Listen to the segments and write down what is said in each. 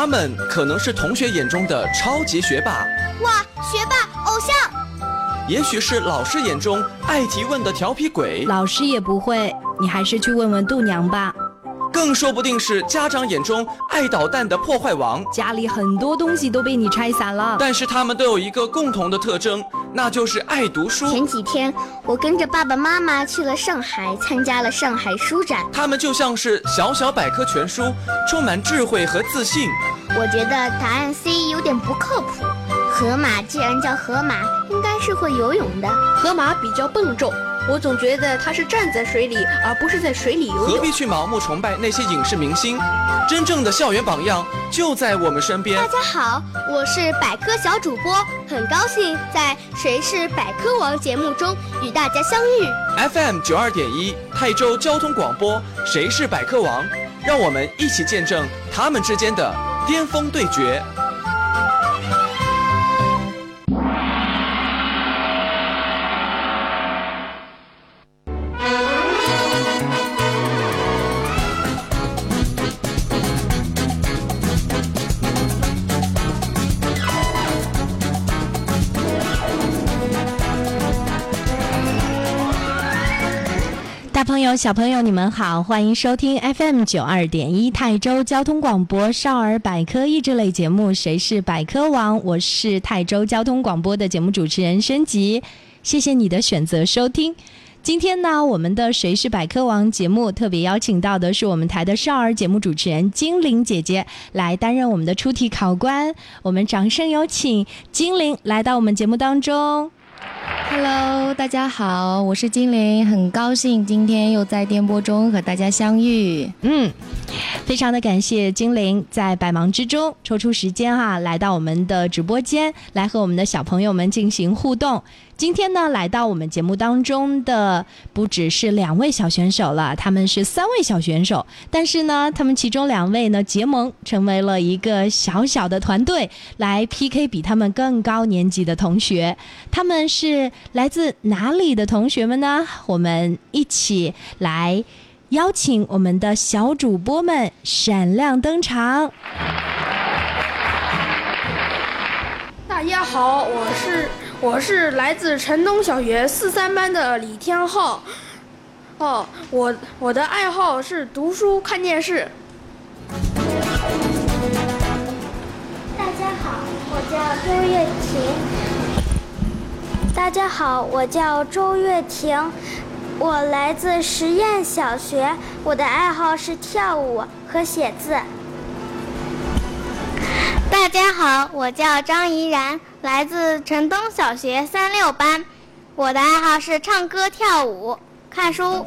他们可能是同学眼中的超级学霸，哇，学霸偶像；也许是老师眼中爱提问的调皮鬼，老师也不会，你还是去问问度娘吧。更说不定是家长眼中爱捣蛋的破坏王，家里很多东西都被你拆散了。但是他们都有一个共同的特征，那就是爱读书。前几天我跟着爸爸妈妈去了上海，参加了上海书展。他们就像是小小百科全书，充满智慧和自信。我觉得答案 C 有点不靠谱。河马既然叫河马，应该是会游泳的。河马比较笨重。我总觉得它是站在水里，而不是在水里游泳。何必去盲目崇拜那些影视明星？真正的校园榜样就在我们身边。大家好，我是百科小主播，很高兴在《谁是百科王》节目中与大家相遇。FM 九二点一泰州交通广播，《谁是百科王》，让我们一起见证他们之间的巅峰对决。朋友，小朋友，你们好，欢迎收听 FM 九二点一泰州交通广播少儿百科益智类节目《谁是百科王》，我是泰州交通广播的节目主持人申吉，谢谢你的选择收听。今天呢，我们的《谁是百科王》节目特别邀请到的是我们台的少儿节目主持人精灵姐姐来担任我们的出题考官，我们掌声有请精灵来到我们节目当中。Hello，大家好，我是精灵，很高兴今天又在电波中和大家相遇。嗯，非常的感谢精灵在百忙之中抽出时间哈，来到我们的直播间来和我们的小朋友们进行互动。今天呢，来到我们节目当中的不只是两位小选手了，他们是三位小选手。但是呢，他们其中两位呢结盟，成为了一个小小的团队，来 PK 比他们更高年级的同学。他们是来自哪里的同学们呢？我们一起来邀请我们的小主播们闪亮登场。大家好，我是。我是来自城东小学四三班的李天浩，哦，我我的爱好是读书看电视。大家好，我叫周月婷。大家好，我叫周月婷，我来自实验小学，我的爱好是跳舞和写字。大家好，我叫张怡然。来自城东小学三六班，我的爱好是唱歌、跳舞、看书。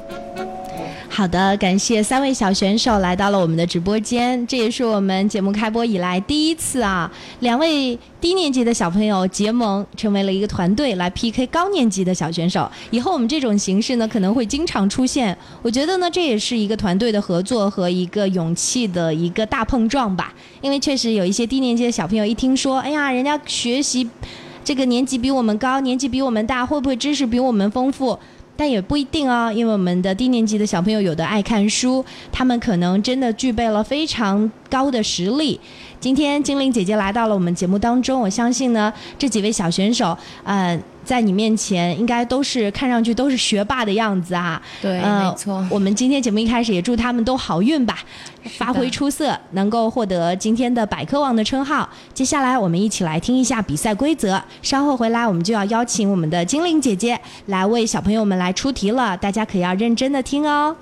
好的，感谢三位小选手来到了我们的直播间，这也是我们节目开播以来第一次啊，两位低年级的小朋友结盟成为了一个团队来 PK 高年级的小选手。以后我们这种形式呢可能会经常出现，我觉得呢这也是一个团队的合作和一个勇气的一个大碰撞吧。因为确实有一些低年级的小朋友一听说，哎呀，人家学习这个年级比我们高，年纪比我们大，会不会知识比我们丰富？但也不一定哦，因为我们的低年级的小朋友有的爱看书，他们可能真的具备了非常高的实力。今天精灵姐姐来到了我们节目当中，我相信呢，这几位小选手，嗯。在你面前，应该都是看上去都是学霸的样子啊。对，没错。我们今天节目一开始也祝他们都好运吧，发挥出色，能够获得今天的百科王的称号。接下来我们一起来听一下比赛规则，稍后回来我们就要邀请我们的精灵姐姐来为小朋友们来出题了，大家可要认真的听哦。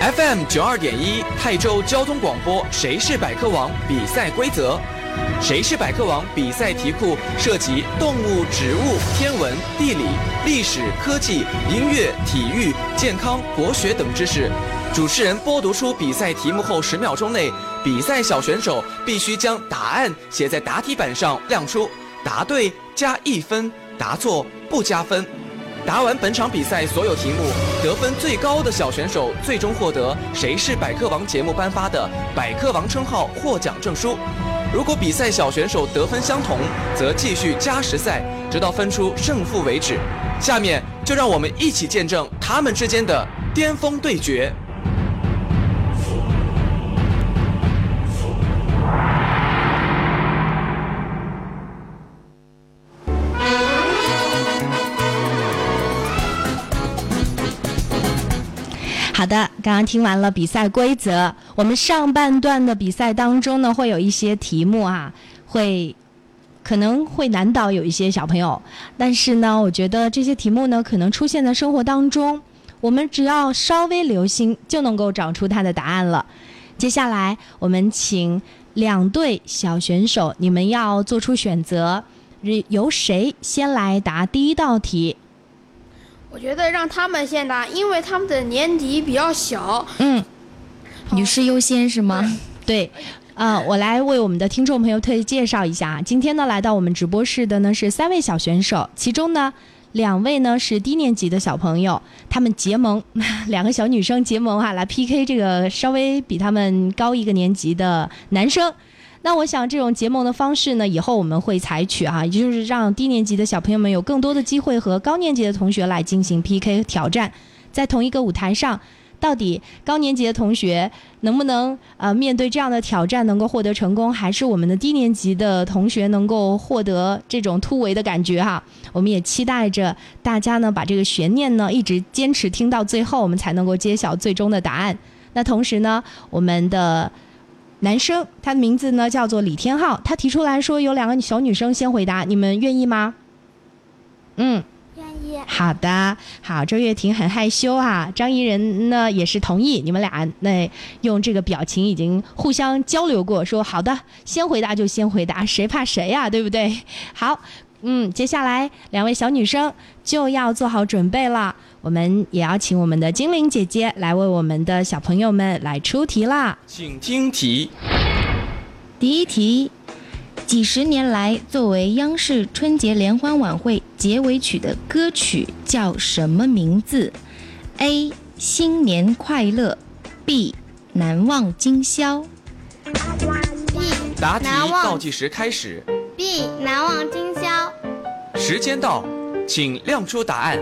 FM 九二点一泰州交通广播，谁是百科王？比赛规则。谁是百科王？比赛题库涉及动物、植物、天文、地理、历史、科技、音乐、体育、健康、国学等知识。主持人播读出比赛题目后，十秒钟内，比赛小选手必须将答案写在答题板上亮出。答对加一分，答错不加分。答完本场比赛所有题目，得分最高的小选手最终获得《谁是百科王》节目颁发的百科王称号获奖证书。如果比赛小选手得分相同则继续加时赛直到分出胜负为止。下面就让我们一起见证他们之间的巅峰对决。好的刚刚听完了比赛规则，我们上半段的比赛当中呢，会有一些题目啊，会可能会难倒有一些小朋友，但是呢，我觉得这些题目呢，可能出现在生活当中，我们只要稍微留心，就能够找出它的答案了。接下来，我们请两队小选手，你们要做出选择，由谁先来答第一道题？我觉得让他们先答，因为他们的年级比较小。嗯，女士优先是吗？对，呃，我来为我们的听众朋友特意介绍一下，今天呢来到我们直播室的呢是三位小选手，其中呢两位呢是低年级的小朋友，他们结盟，两个小女生结盟哈，来 PK 这个稍微比他们高一个年级的男生。那我想，这种结盟的方式呢，以后我们会采取啊，也就是让低年级的小朋友们有更多的机会和高年级的同学来进行 PK 挑战，在同一个舞台上，到底高年级的同学能不能呃面对这样的挑战能够获得成功，还是我们的低年级的同学能够获得这种突围的感觉哈？我们也期待着大家呢把这个悬念呢一直坚持听到最后，我们才能够揭晓最终的答案。那同时呢，我们的。男生，他的名字呢叫做李天浩，他提出来说有两个小女生先回答，你们愿意吗？嗯，愿意。好的，好，周月婷很害羞啊，张怡人呢也是同意，你们俩那用这个表情已经互相交流过，说好的，先回答就先回答，谁怕谁呀，对不对？好。嗯，接下来两位小女生就要做好准备了，我们也要请我们的精灵姐姐来为我们的小朋友们来出题啦。请听题。第一题，几十年来作为央视春节联欢晚会结尾曲的歌曲叫什么名字？A. 新年快乐，B. 难忘今宵。B. 答题倒计时开始。B. 难忘今宵。时间到，请亮出答案。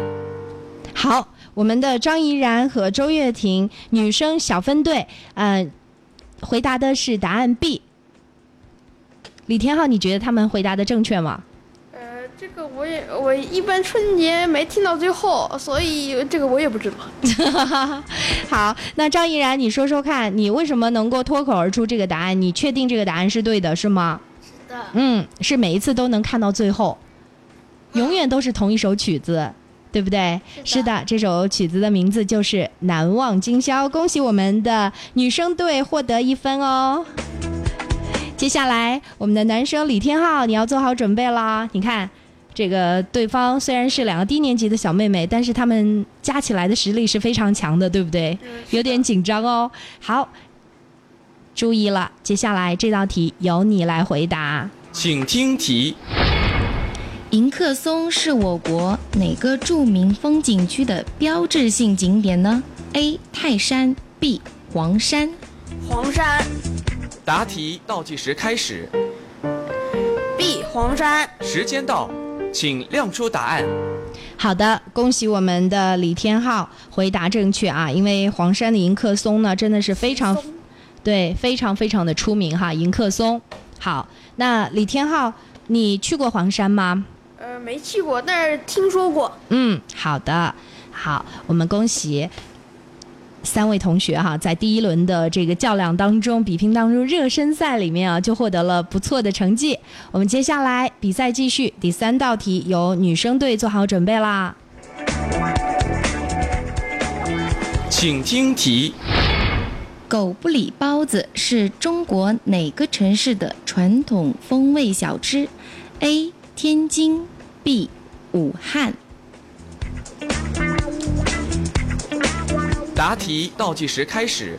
好，我们的张怡然和周月婷女生小分队，嗯，回答的是答案 B。李天浩，你觉得他们回答的正确吗？呃，这个我也，我一般春节没听到最后，所以这个我也不知道。好，那张怡然，你说说看，你为什么能够脱口而出这个答案？你确定这个答案是对的，是吗？是的。嗯，是每一次都能看到最后。永远都是同一首曲子，对不对？是的，这首曲子的名字就是《难忘今宵》。恭喜我们的女生队获得一分哦。接下来，我们的男生李天浩，你要做好准备啦。你看，这个对方虽然是两个低年级的小妹妹，但是他们加起来的实力是非常强的，对不对？有点紧张哦。好，注意了，接下来这道题由你来回答。请听题。迎客松是我国哪个著名风景区的标志性景点呢？A. 泰山 B. 黄山。黄山。答题倒计时开始。B. 黄山。时间到，请亮出答案。好的，恭喜我们的李天浩回答正确啊！因为黄山的迎客松呢，真的是非常，对，非常非常的出名哈。迎客松。好，那李天浩，你去过黄山吗？呃，没去过，但是听说过。嗯，好的，好，我们恭喜三位同学哈，在第一轮的这个较量当中、比拼当中、热身赛里面啊，就获得了不错的成绩。我们接下来比赛继续，第三道题由女生队做好准备啦。请听题：狗不理包子是中国哪个城市的传统风味小吃？A. 天津。B，武汉。答题倒计时开始。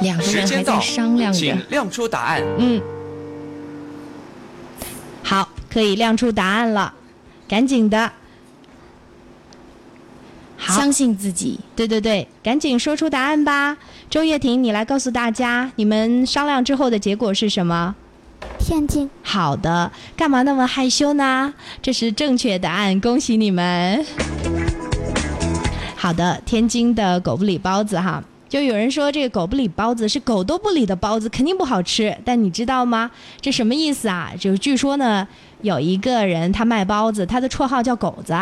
两个人还在商量着。请亮出答案。嗯。好，可以亮出答案了，赶紧的。相信自己。对对对，赶紧说出答案吧。周月婷，你来告诉大家，你们商量之后的结果是什么？天津，好的，干嘛那么害羞呢？这是正确答案，恭喜你们。好的，天津的狗不理包子哈，就有人说这个狗不理包子是狗都不理的包子，肯定不好吃。但你知道吗？这什么意思啊？就据说呢，有一个人他卖包子，他的绰号叫狗子，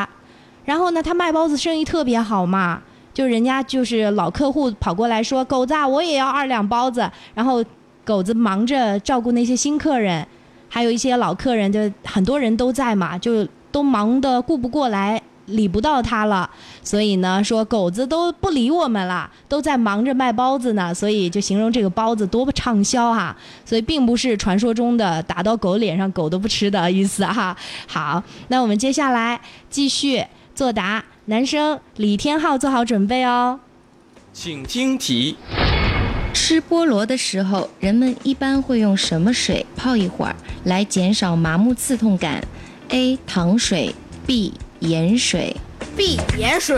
然后呢，他卖包子生意特别好嘛。就人家就是老客户跑过来说：“狗子，我也要二两包子。”然后狗子忙着照顾那些新客人，还有一些老客人，就很多人都在嘛，就都忙得顾不过来。理不到他了，所以呢，说狗子都不理我们了，都在忙着卖包子呢，所以就形容这个包子多么畅销哈，所以并不是传说中的打到狗脸上狗都不吃的意思哈。好，那我们接下来继续作答，男生李天浩做好准备哦，请听题：吃菠萝的时候，人们一般会用什么水泡一会儿来减少麻木刺痛感？A. 糖水 B. 盐水，B 盐水。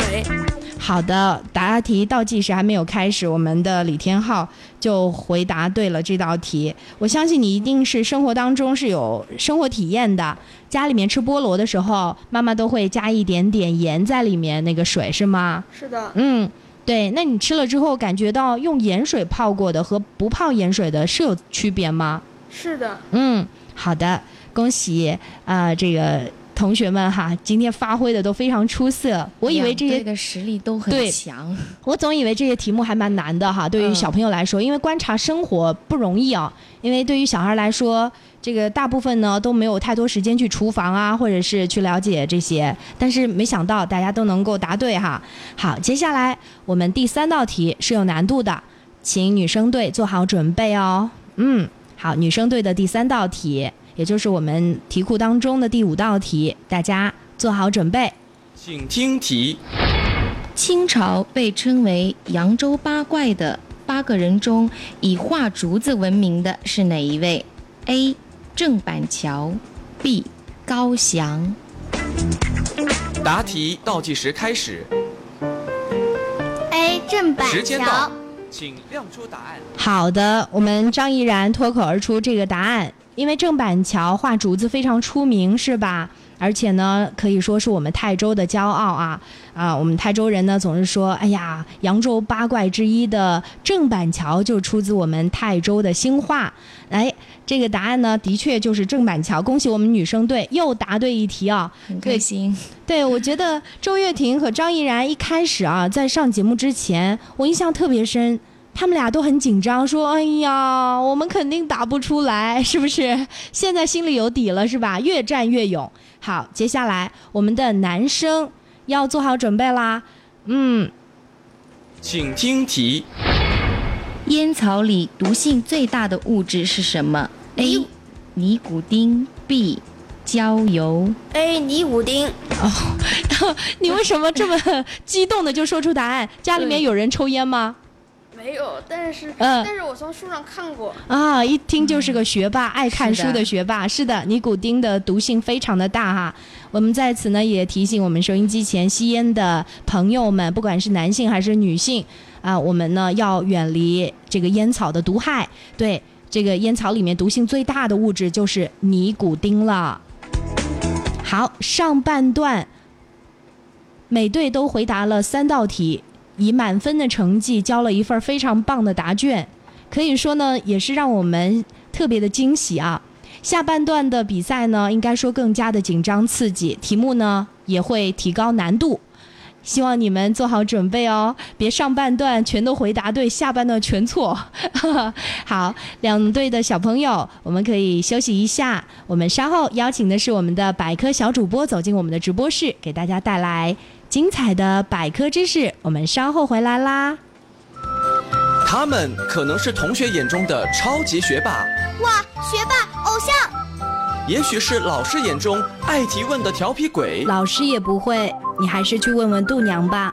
好的，答题倒计时还没有开始，我们的李天浩就回答对了这道题。我相信你一定是生活当中是有生活体验的，家里面吃菠萝的时候，妈妈都会加一点点盐在里面，那个水是吗？是的。嗯，对。那你吃了之后感觉到用盐水泡过的和不泡盐水的是有区别吗？是的。嗯，好的，恭喜啊，这个。同学们哈，今天发挥的都非常出色。我以为这些的实力都很强。我总以为这些题目还蛮难的哈，对于小朋友来说，因为观察生活不容易啊。因为对于小孩来说，这个大部分呢都没有太多时间去厨房啊，或者是去了解这些。但是没想到大家都能够答对哈。好，接下来我们第三道题是有难度的，请女生队做好准备哦。嗯，好，女生队的第三道题。也就是我们题库当中的第五道题，大家做好准备，请听题。清朝被称为扬州八怪的八个人中，以画竹子闻名的是哪一位？A. 郑板桥，B. 高翔。答题倒计时开始。A. 郑板桥。时间到，请亮出答案。好的，我们张怡然脱口而出这个答案。因为郑板桥画竹子非常出名，是吧？而且呢，可以说是我们泰州的骄傲啊！啊，我们泰州人呢总是说，哎呀，扬州八怪之一的郑板桥就出自我们泰州的兴化。哎，这个答案呢，的确就是郑板桥。恭喜我们女生队又答对一题啊！很开心。对，我觉得周月婷和张怡然一开始啊，在上节目之前，我印象特别深。他们俩都很紧张，说：“哎呀，我们肯定答不出来，是不是？” 现在心里有底了，是吧？越战越勇。好，接下来我们的男生要做好准备啦。嗯，请听题：烟草里毒性最大的物质是什么？A. 尼古丁 B. 焦油 A. 尼古丁。哦，你为什么这么激动的就说出答案？家里面有人抽烟吗？没有，但是，嗯，但是我从书上看过啊，一听就是个学霸，爱看书的学霸。是的，尼古丁的毒性非常的大哈。我们在此呢也提醒我们收音机前吸烟的朋友们，不管是男性还是女性啊，我们呢要远离这个烟草的毒害。对，这个烟草里面毒性最大的物质就是尼古丁了。好，上半段每队都回答了三道题。以满分的成绩交了一份非常棒的答卷，可以说呢，也是让我们特别的惊喜啊。下半段的比赛呢，应该说更加的紧张刺激，题目呢也会提高难度，希望你们做好准备哦，别上半段全都回答对，下半段全错。好，两队的小朋友，我们可以休息一下，我们稍后邀请的是我们的百科小主播走进我们的直播室，给大家带来。精彩的百科知识，我们稍后回来啦。他们可能是同学眼中的超级学霸，哇，学霸偶像。也许是老师眼中爱提问的调皮鬼，老师也不会，你还是去问问度娘吧。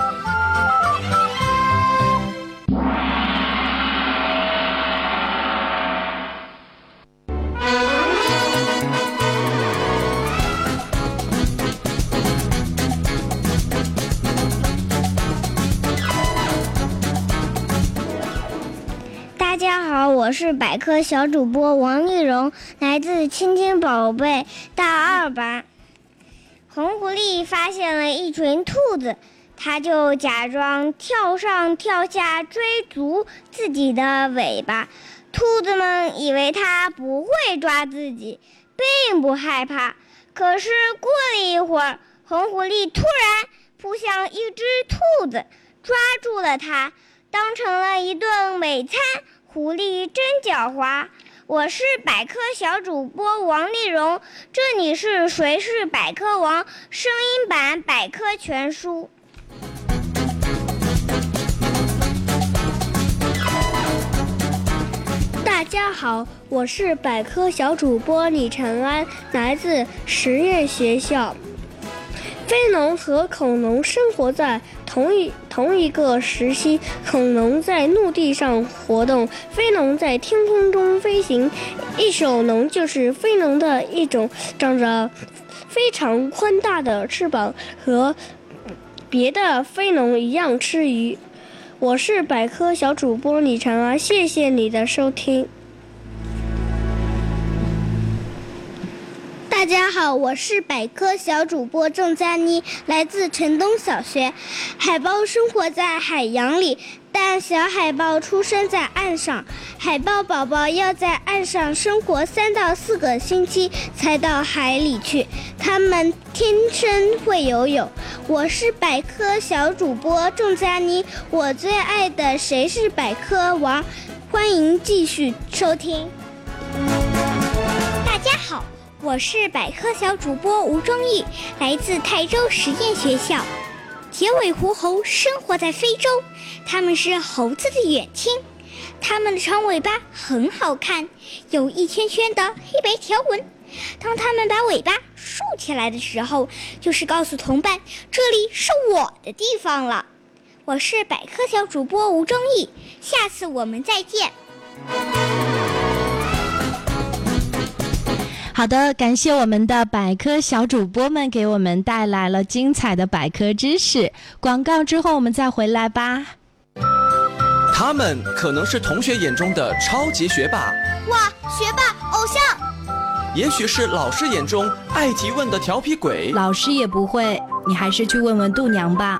我是百科小主播王丽蓉，来自亲亲宝贝大二班。红狐狸发现了一群兔子，它就假装跳上跳下追逐自己的尾巴。兔子们以为它不会抓自己，并不害怕。可是过了一会儿，红狐狸突然扑向一只兔子，抓住了它，当成了一顿美餐。狐狸真狡猾！我是百科小主播王丽蓉，这里是《谁是百科王》声音版百科全书。大家好，我是百科小主播李晨安，来自实验学校。飞龙和恐龙生活在同一同一个时期，恐龙在陆地上活动，飞龙在天空中飞行。翼手龙就是飞龙的一种，长着非常宽大的翅膀，和别的飞龙一样吃鱼。我是百科小主播李长安，谢谢你的收听。大家好，我是百科小主播郑佳妮，来自城东小学。海豹生活在海洋里，但小海豹出生在岸上。海豹宝宝要在岸上生活三到四个星期才到海里去。它们天生会游泳。我是百科小主播郑佳妮，我最爱的《谁是百科王》，欢迎继续收听。我是百科小主播吴忠义，来自泰州实验学校。铁尾狐猴生活在非洲，它们是猴子的远亲。它们的长尾巴很好看，有一圈圈的黑白条纹。当它们把尾巴竖起来的时候，就是告诉同伴这里是我的地方了。我是百科小主播吴忠义，下次我们再见。好的，感谢我们的百科小主播们给我们带来了精彩的百科知识。广告之后我们再回来吧。他们可能是同学眼中的超级学霸，哇，学霸偶像；也许是老师眼中爱提问的调皮鬼，老师也不会，你还是去问问度娘吧。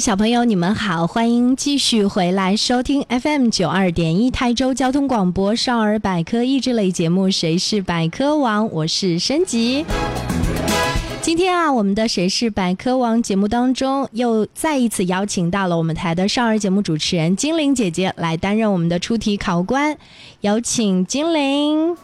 小朋友，你们好，欢迎继续回来收听 FM 九二点一泰州交通广播少儿百科益智类节目《谁是百科王》，我是申吉。今天啊，我们的《谁是百科王》节目当中，又再一次邀请到了我们台的少儿节目主持人精灵姐姐来担任我们的出题考官，有请精灵。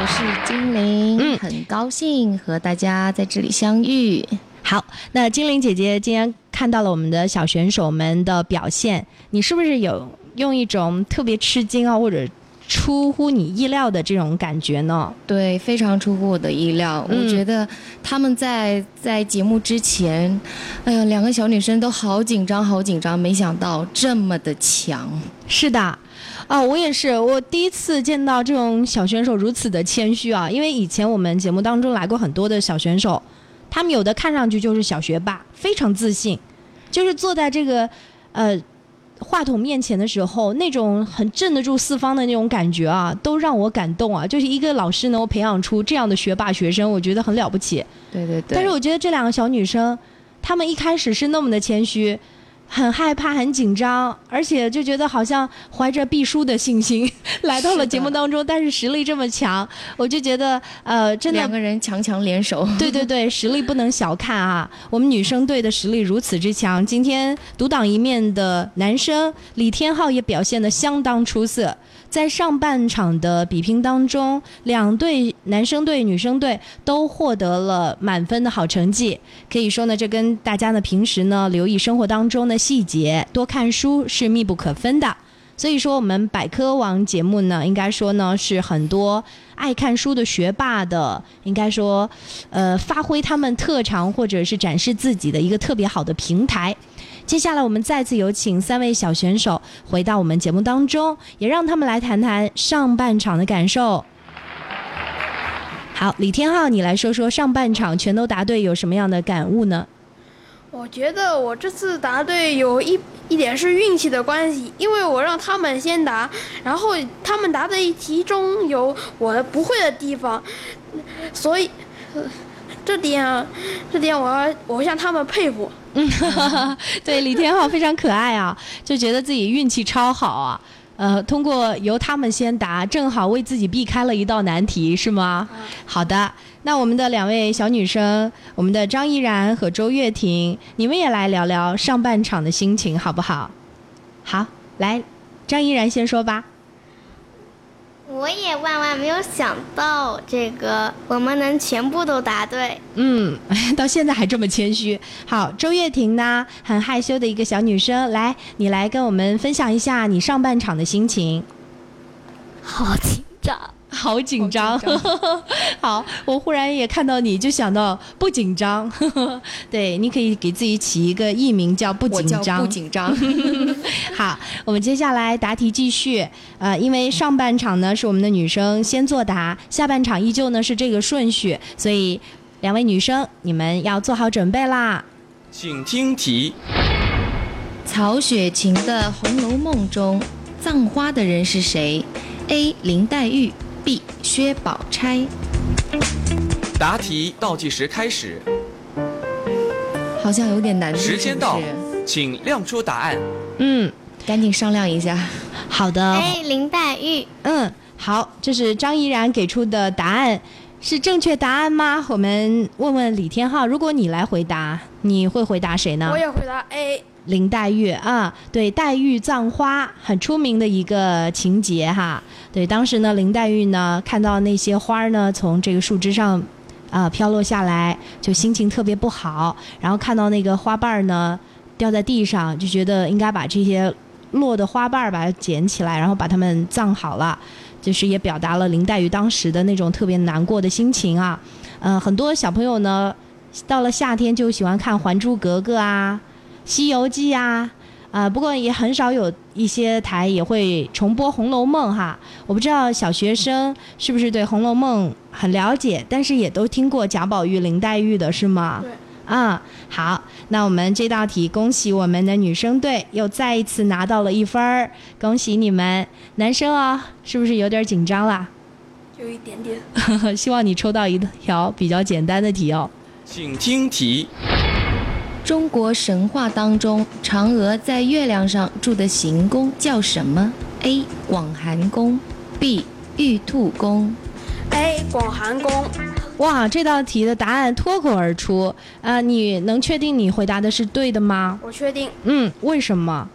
我是精灵，嗯很高兴和大家在这里相遇。好，那精灵姐姐今天看到了我们的小选手们的表现，你是不是有用一种特别吃惊啊，或者出乎你意料的这种感觉呢？对，非常出乎我的意料。嗯我觉得他们在在节目之前，哎呀，两个小女生都好紧张，好紧张，没想到这么的强。是的，啊，我也是，我第一次见到这种小选手如此的谦虚啊！因为以前我们节目当中来过很多的小选手，他们有的看上去就是小学霸，非常自信，就是坐在这个呃话筒面前的时候，那种很镇得住四方的那种感觉啊，都让我感动啊！就是一个老师能够培养出这样的学霸学生，我觉得很了不起。对对对。但是我觉得这两个小女生，她们一开始是那么的谦虚。很害怕，很紧张，而且就觉得好像怀着必输的信心 来到了节目当中，但是实力这么强，我就觉得呃，真的两个人强强联手，对对对，实力不能小看啊！我们女生队的实力如此之强，今天独当一面的男生李天昊也表现得相当出色。在上半场的比拼当中，两队男生队、女生队都获得了满分的好成绩。可以说呢，这跟大家呢平时呢留意生活当中的细节、多看书是密不可分的。所以说，我们百科网节目呢，应该说呢是很多爱看书的学霸的，应该说，呃，发挥他们特长或者是展示自己的一个特别好的平台。接下来，我们再次有请三位小选手回到我们节目当中，也让他们来谈谈上半场的感受。好，李天浩，你来说说上半场全都答对有什么样的感悟呢？我觉得我这次答对有一一点是运气的关系，因为我让他们先答，然后他们答的一题中有我不会的地方，所以。这点，这点我要我向他们佩服。嗯，对，李天浩非常可爱啊，就觉得自己运气超好啊。呃，通过由他们先答，正好为自己避开了一道难题，是吗？好的，那我们的两位小女生，我们的张怡然和周月婷，你们也来聊聊上半场的心情，好不好？好，来，张怡然先说吧。我也万万没有想到，这个我们能全部都答对。嗯，到现在还这么谦虚。好，周月婷呢，很害羞的一个小女生，来，你来跟我们分享一下你上半场的心情。好紧张。好紧张，好，我忽然也看到你就想到不紧张，对，你可以给自己起一个艺名叫不紧张，不紧张。好，我们接下来答题继续，呃，因为上半场呢是我们的女生先作答，下半场依旧呢是这个顺序，所以两位女生你们要做好准备啦，请听题。曹雪芹的《红楼梦》中葬花的人是谁？A. 林黛玉。B. 薛宝钗。答题倒计时开始，好像有点难。时间到，请亮出答案。嗯，赶紧商量一下。好的。A. 林黛玉。嗯，好，这是张怡然给出的答案，是正确答案吗？我们问问李天浩，如果你来回答，你会回答谁呢？我也回答 A。林黛玉啊，对，黛玉葬花很出名的一个情节哈。对，当时呢，林黛玉呢看到那些花儿呢从这个树枝上啊飘落下来，就心情特别不好。然后看到那个花瓣儿呢掉在地上，就觉得应该把这些落的花瓣儿把它捡起来，然后把它们葬好了。就是也表达了林黛玉当时的那种特别难过的心情啊。嗯，很多小朋友呢到了夏天就喜欢看《还珠格格》啊。《西游记》啊，啊，不过也很少有一些台也会重播《红楼梦》哈。我不知道小学生是不是对《红楼梦》很了解，但是也都听过贾宝玉、林黛玉的是吗？对。啊，好，那我们这道题，恭喜我们的女生队又再一次拿到了一分儿，恭喜你们！男生啊，是不是有点紧张啦？有一点点。希望你抽到一条比较简单的题哦。请听题。中国神话当中，嫦娥在月亮上住的行宫叫什么？A. 广寒宫，B. 玉兔宫。A. 广寒宫。哇，这道题的答案脱口而出啊！你能确定你回答的是对的吗？我确定。嗯，为什么？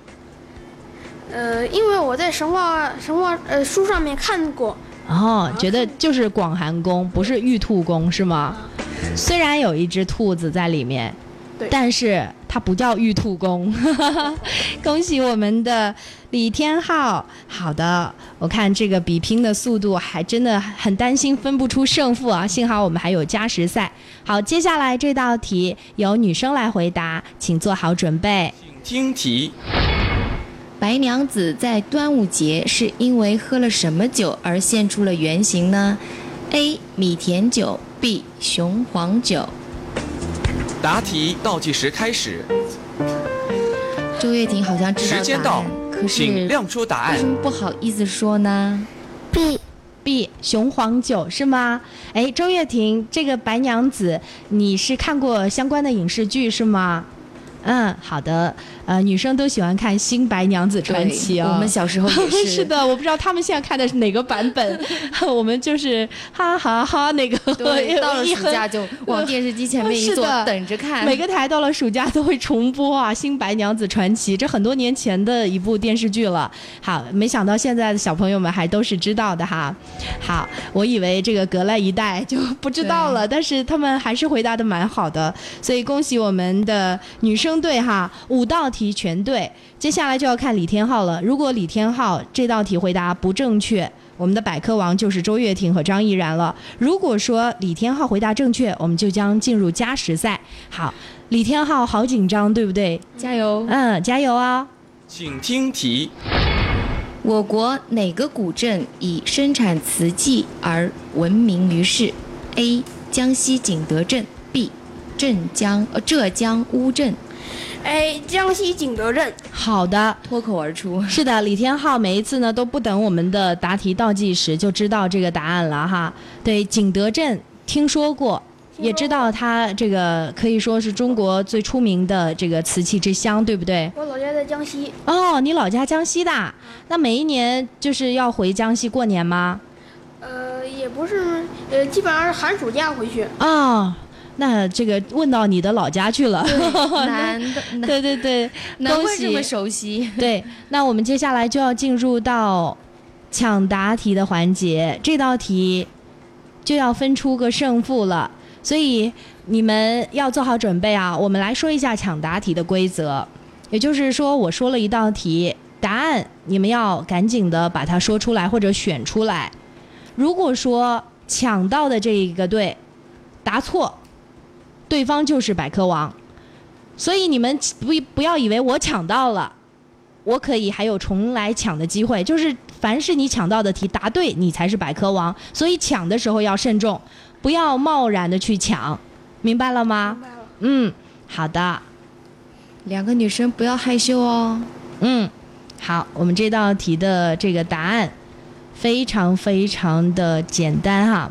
呃，因为我在神话神话呃书上面看过。哦，觉得就是广寒宫，不是玉兔宫是吗？虽然有一只兔子在里面。但是它不叫玉兔宫，恭喜我们的李天浩。好的，我看这个比拼的速度还真的很担心分不出胜负啊！幸好我们还有加时赛。好，接下来这道题由女生来回答，请做好准备。请听题：白娘子在端午节是因为喝了什么酒而现出了原形呢？A. 米甜酒 B. 雄黄酒。答题倒计时开始，周月婷好像知道时间到，可是请亮出答案为什。么不好意思说呢？B B 雄黄酒是吗？哎，周月婷，这个白娘子你是看过相关的影视剧是吗？嗯，好的。呃，女生都喜欢看《新白娘子传奇》哦。我们小时候也是。是的，我不知道他们现在看的是哪个版本，我们就是哈哈哈那个，对，到了暑假就往电视机前面一坐，等着看。每个台到了暑假都会重播啊，《新白娘子传奇》这很多年前的一部电视剧了。好，没想到现在的小朋友们还都是知道的哈。好，我以为这个隔了一代就不知道了，但是他们还是回答的蛮好的，所以恭喜我们的女生队哈，五道题全对。接下来就要看李天昊了，如果李天昊这道题回答不正确。我们的百科王就是周月婷和张毅然了。如果说李天昊回答正确，我们就将进入加时赛。好，李天昊好紧张，对不对？加油！嗯，加油啊！请听题，我国哪个古镇以生产瓷器而闻名于世？A. 江西景德镇 B. 镇江呃浙江乌镇。A 江西景德镇，好的，脱口而出。是的，李天浩每一次呢都不等我们的答题倒计时就知道这个答案了哈。对，景德镇听说过。也知道它这个可以说是中国最出名的这个瓷器之乡，对不对？我老家在江西，哦，你老家江西的，那每一年就是要回江西过年吗？呃，也不是，呃，基本上是寒暑假回去。哦，那这个问到你的老家去了。难的，难对对对，恭难怪这么。熟悉。对，那我们接下来就要进入到抢答题的环节，这道题就要分出个胜负了，所以你们要做好准备啊！我们来说一下抢答题的规则，也就是说，我说了一道题，答案你们要赶紧的把它说出来或者选出来。如果说抢到的这一个队答错，对方就是百科王。所以你们不不要以为我抢到了，我可以还有重来抢的机会。就是凡是你抢到的题答对，你才是百科王。所以抢的时候要慎重，不要贸然的去抢，明白了吗？明白了。嗯，好的，两个女生不要害羞哦。嗯，好，我们这道题的这个答案非常非常的简单哈，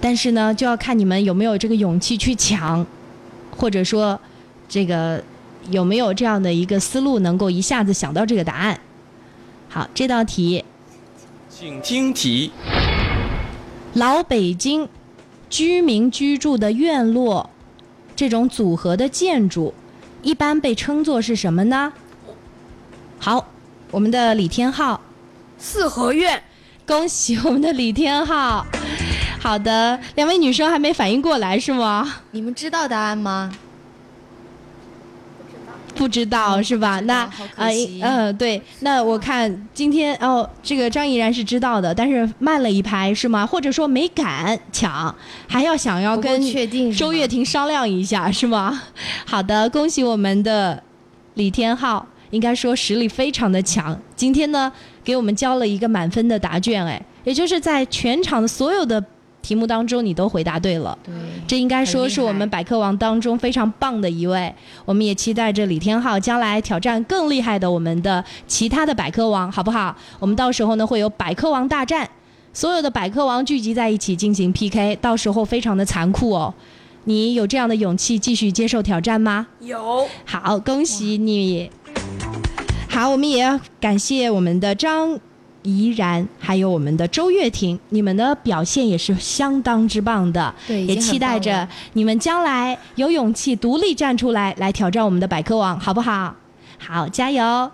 但是呢，就要看你们有没有这个勇气去抢，或者说这个有没有这样的一个思路，能够一下子想到这个答案。好，这道题，请听题，老北京居民居住的院落这种组合的建筑，一般被称作是什么呢？好，我们的李天浩。四合院，恭喜我们的李天浩。好的，两位女生还没反应过来是吗？你们知道答案吗？不知道是吧？那呃惜呃对，那我看今天哦，这个张怡然是知道的，但是慢了一拍是吗？或者说没敢抢，还要想要跟周月婷商量一下是吗？好的，恭喜我们的李天昊，应该说实力非常的强。今天呢，给我们交了一个满分的答卷，哎，也就是在全场的所有的题目当中，你都回答对了。对，这应该说是我们百科王当中非常棒的一位。我们也期待着李天浩将来挑战更厉害的我们的其他的百科王，好不好？我们到时候呢会有百科王大战，所有的百科王聚集在一起进行 PK，到时候非常的残酷哦。你有这样的勇气继续接受挑战吗？有好，恭喜你！好，我们也要感谢我们的张怡然，还有我们的周月婷，你们的表现也是相当之棒的。对也期待着你们将来有勇气独立站出来，来挑战我们的百科网，好不好？好，加油！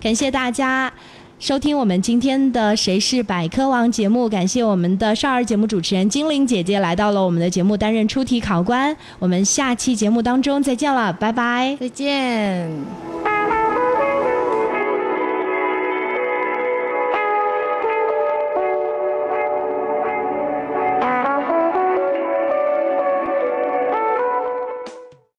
感谢大家。收听我们今天的《谁是百科王》节目，感谢我们的少儿节目主持人精灵姐姐来到了我们的节目担任出题考官。我们下期节目当中再见了，拜拜。再见。